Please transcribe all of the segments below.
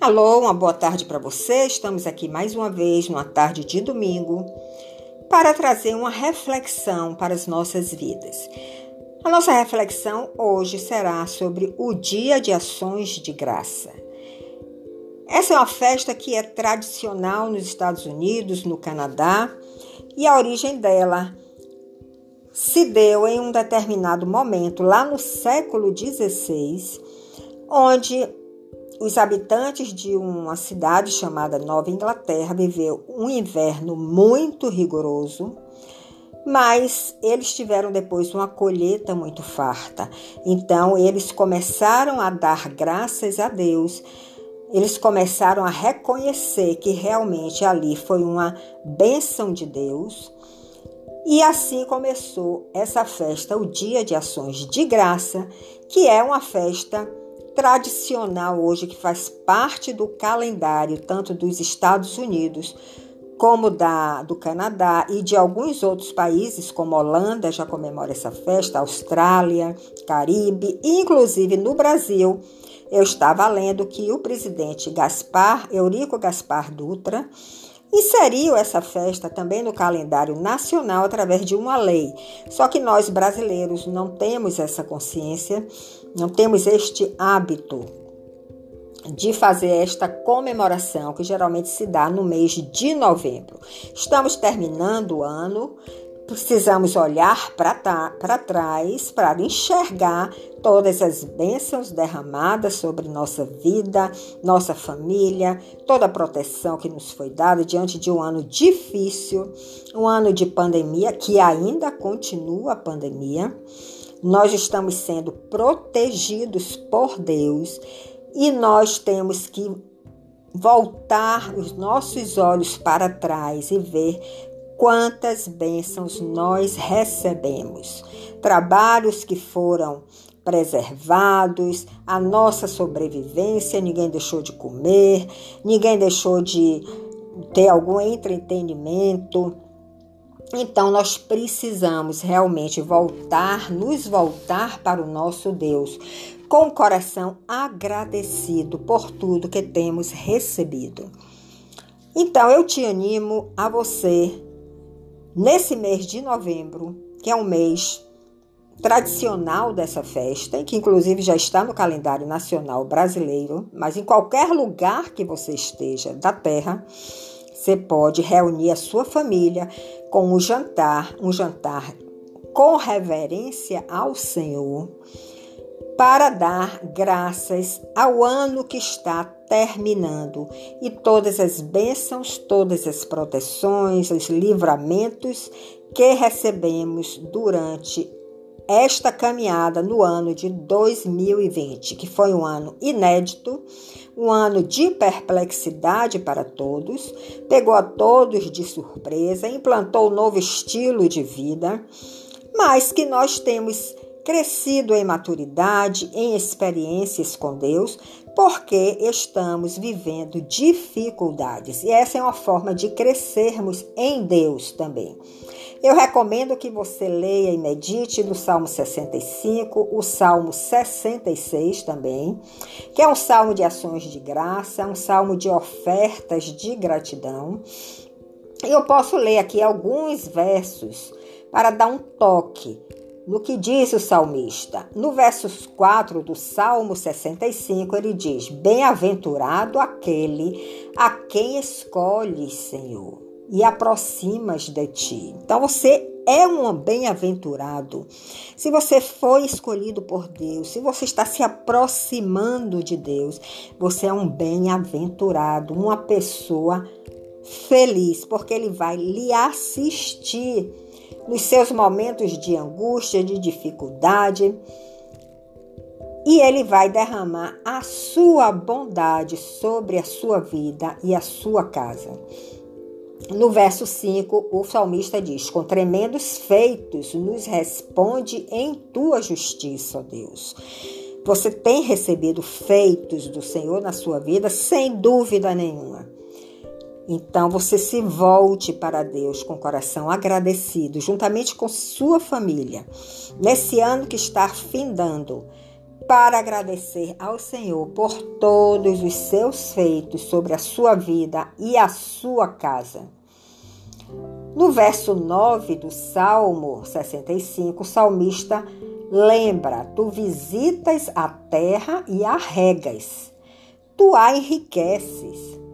Alô, uma boa tarde para você. Estamos aqui mais uma vez numa tarde de domingo para trazer uma reflexão para as nossas vidas. A nossa reflexão hoje será sobre o Dia de Ações de Graça. Essa é uma festa que é tradicional nos Estados Unidos, no Canadá, e a origem dela se deu em um determinado momento, lá no século XVI, onde os habitantes de uma cidade chamada Nova Inglaterra viveu um inverno muito rigoroso, mas eles tiveram depois uma colheita muito farta. Então eles começaram a dar graças a Deus. Eles começaram a reconhecer que realmente ali foi uma bênção de Deus. E assim começou essa festa, o Dia de Ações de Graça, que é uma festa tradicional hoje que faz parte do calendário tanto dos Estados Unidos como da do Canadá e de alguns outros países, como Holanda já comemora essa festa, Austrália, Caribe, inclusive no Brasil. Eu estava lendo que o presidente Gaspar, Eurico Gaspar Dutra, inseriu essa festa também no calendário nacional através de uma lei. Só que nós brasileiros não temos essa consciência, não temos este hábito de fazer esta comemoração que geralmente se dá no mês de novembro. Estamos terminando o ano precisamos olhar para trás para enxergar todas as bênçãos derramadas sobre nossa vida, nossa família, toda a proteção que nos foi dada diante de um ano difícil, um ano de pandemia que ainda continua a pandemia. Nós estamos sendo protegidos por Deus e nós temos que voltar os nossos olhos para trás e ver quantas bênçãos nós recebemos. Trabalhos que foram preservados, a nossa sobrevivência, ninguém deixou de comer, ninguém deixou de ter algum entretenimento. Então nós precisamos realmente voltar, nos voltar para o nosso Deus, com o coração agradecido por tudo que temos recebido. Então eu te animo a você Nesse mês de novembro, que é um mês tradicional dessa festa, que inclusive já está no calendário nacional brasileiro, mas em qualquer lugar que você esteja da terra, você pode reunir a sua família com um jantar, um jantar com reverência ao Senhor para dar graças ao ano que está terminando. E todas as bênçãos, todas as proteções, os livramentos que recebemos durante esta caminhada no ano de 2020, que foi um ano inédito, um ano de perplexidade para todos, pegou a todos de surpresa, implantou um novo estilo de vida, mas que nós temos crescido em maturidade, em experiências com Deus, porque estamos vivendo dificuldades. E essa é uma forma de crescermos em Deus também. Eu recomendo que você leia e medite no Salmo 65, o Salmo 66 também, que é um salmo de ações de graça, um salmo de ofertas de gratidão. Eu posso ler aqui alguns versos para dar um toque no que diz o salmista. No verso 4 do Salmo 65, ele diz: Bem-aventurado aquele a quem escolhes, Senhor, e aproximas de ti. Então você é um bem-aventurado. Se você foi escolhido por Deus, se você está se aproximando de Deus, você é um bem-aventurado, uma pessoa feliz, porque ele vai lhe assistir nos seus momentos de angústia, de dificuldade. E ele vai derramar a sua bondade sobre a sua vida e a sua casa. No verso 5, o salmista diz: Com tremendos feitos nos responde em tua justiça, ó Deus. Você tem recebido feitos do Senhor na sua vida, sem dúvida nenhuma. Então você se volte para Deus com o coração agradecido, juntamente com sua família, nesse ano que está findando, para agradecer ao Senhor por todos os seus feitos sobre a sua vida e a sua casa. No verso 9 do Salmo 65, o salmista lembra: Tu visitas a terra e a regas, tu a enriqueces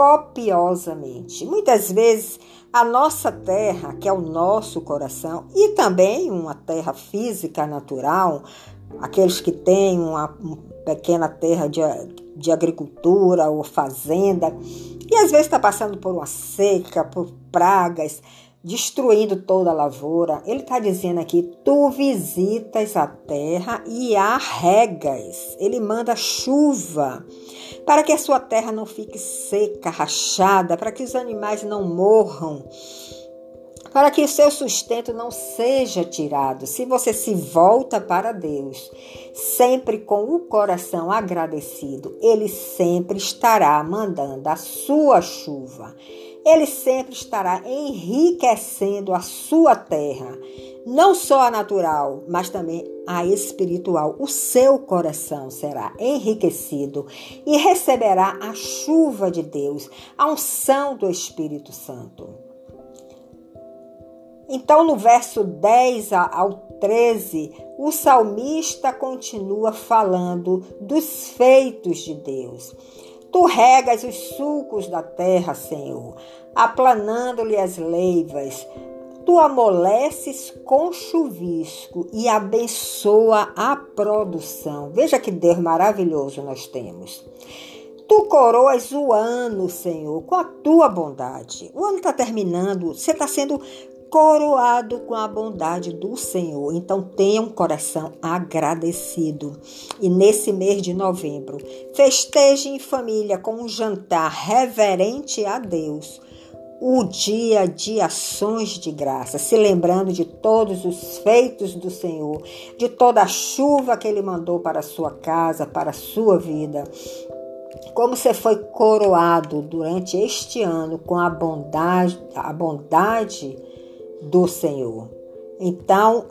copiosamente. Muitas vezes a nossa terra, que é o nosso coração, e também uma terra física natural, aqueles que têm uma pequena terra de, de agricultura ou fazenda, e às vezes está passando por uma seca, por pragas, destruindo toda a lavoura. Ele está dizendo aqui: tu visitas a terra e a regas. Ele manda chuva para que a sua terra não fique seca, rachada, para que os animais não morram, para que o seu sustento não seja tirado. Se você se volta para Deus, sempre com o coração agradecido, Ele sempre estará mandando a sua chuva. Ele sempre estará enriquecendo a sua terra não só a natural, mas também a espiritual. O seu coração será enriquecido e receberá a chuva de Deus, a unção do Espírito Santo. Então, no verso 10 ao 13, o salmista continua falando dos feitos de Deus. Tu regas os sulcos da terra, Senhor, aplanando-lhe as leivas Tu amoleces com chuvisco e abençoa a produção. Veja que Deus maravilhoso nós temos. Tu coroas o ano, Senhor, com a tua bondade. O ano está terminando, você está sendo coroado com a bondade do Senhor. Então tenha um coração agradecido. E nesse mês de novembro, festeje em família com um jantar reverente a Deus o dia de ações de graça, se lembrando de todos os feitos do Senhor, de toda a chuva que Ele mandou para a sua casa, para a sua vida. Como você foi coroado durante este ano com a bondade, a bondade do Senhor. Então,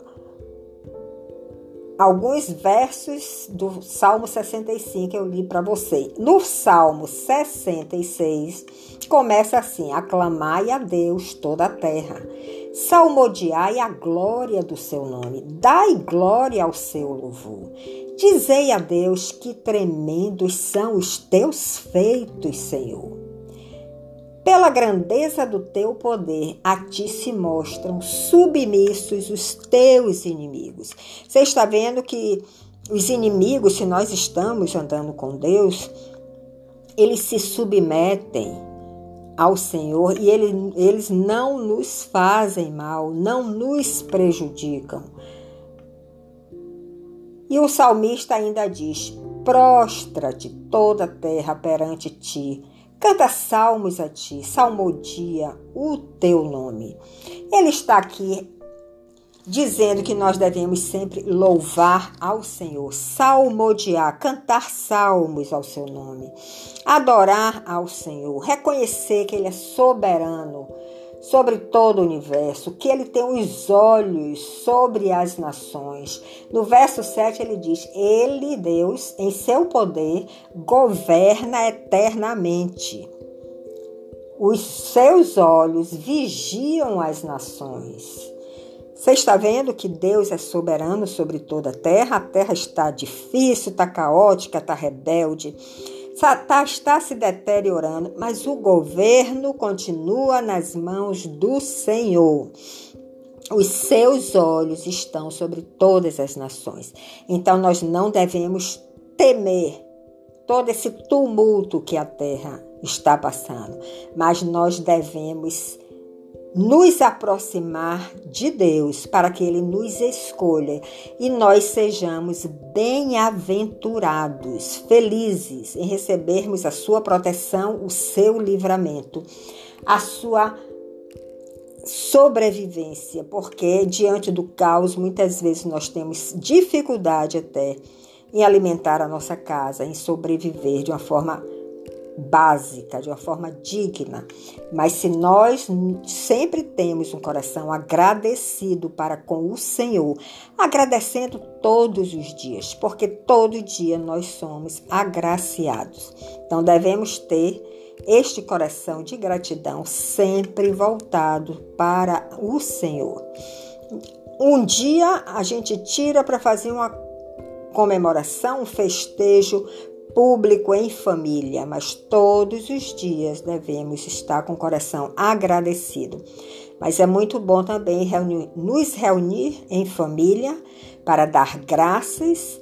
alguns versos do Salmo 65 eu li para você. No Salmo 66 começa assim: Aclamai a Deus toda a terra, salmodiai a glória do seu nome, dai glória ao seu louvor. Dizei a Deus que tremendos são os teus feitos, Senhor. Pela grandeza do teu poder, a ti se mostram submissos os teus inimigos. Você está vendo que os inimigos, se nós estamos andando com Deus, eles se submetem ao Senhor e ele, eles não nos fazem mal, não nos prejudicam. E o salmista ainda diz: prostra-te toda a terra perante ti Canta salmos a ti, salmodia o teu nome. Ele está aqui dizendo que nós devemos sempre louvar ao Senhor, salmodiar, cantar salmos ao seu nome, adorar ao Senhor, reconhecer que Ele é soberano sobre todo o universo, que ele tem os olhos sobre as nações. No verso 7 ele diz: Ele, Deus, em seu poder, governa eternamente. Os seus olhos vigiam as nações. Você está vendo que Deus é soberano sobre toda a terra? A terra está difícil, está caótica, está rebelde está se deteriorando, mas o governo continua nas mãos do Senhor. Os seus olhos estão sobre todas as nações. Então nós não devemos temer todo esse tumulto que a terra está passando, mas nós devemos nos aproximar de Deus para que Ele nos escolha e nós sejamos bem-aventurados, felizes em recebermos a Sua proteção, o seu livramento, a Sua sobrevivência, porque diante do caos muitas vezes nós temos dificuldade até em alimentar a nossa casa, em sobreviver de uma forma básica, de uma forma digna. Mas se nós sempre temos um coração agradecido para com o Senhor, agradecendo todos os dias, porque todo dia nós somos agraciados. Então devemos ter este coração de gratidão sempre voltado para o Senhor. Um dia a gente tira para fazer uma comemoração, um festejo público em família, mas todos os dias devemos estar com o coração agradecido. Mas é muito bom também reunir, nos reunir em família para dar graças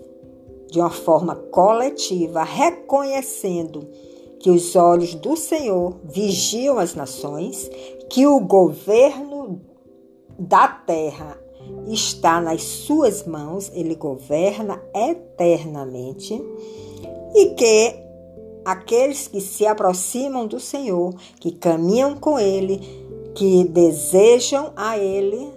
de uma forma coletiva, reconhecendo que os olhos do Senhor vigiam as nações, que o governo da terra está nas suas mãos, ele governa eternamente e que aqueles que se aproximam do Senhor, que caminham com Ele, que desejam a Ele,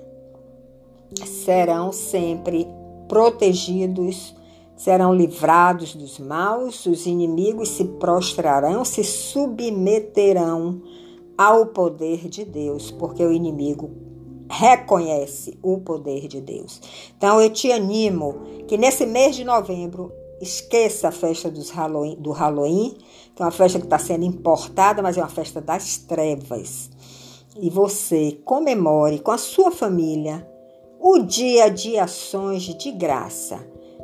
serão sempre protegidos, serão livrados dos maus, os inimigos se prostrarão, se submeterão ao poder de Deus, porque o inimigo reconhece o poder de Deus. Então eu te animo que nesse mês de novembro esqueça a festa Halloween, do Halloween, que é uma festa que está sendo importada, mas é uma festa das trevas. E você comemore com a sua família o dia de ações de graça,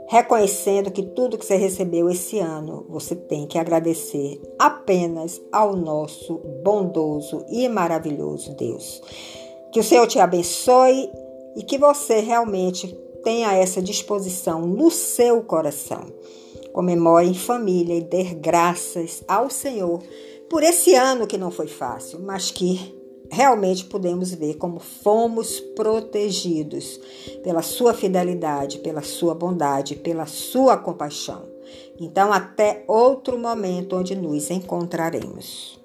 reconhecendo que tudo que você recebeu esse ano você tem que agradecer apenas ao nosso bondoso e maravilhoso Deus. Que o Senhor te abençoe e que você realmente tenha essa disposição no seu coração. Comemore em família e dê graças ao Senhor por esse ano que não foi fácil, mas que realmente podemos ver como fomos protegidos pela sua fidelidade, pela sua bondade, pela sua compaixão. Então, até outro momento onde nos encontraremos.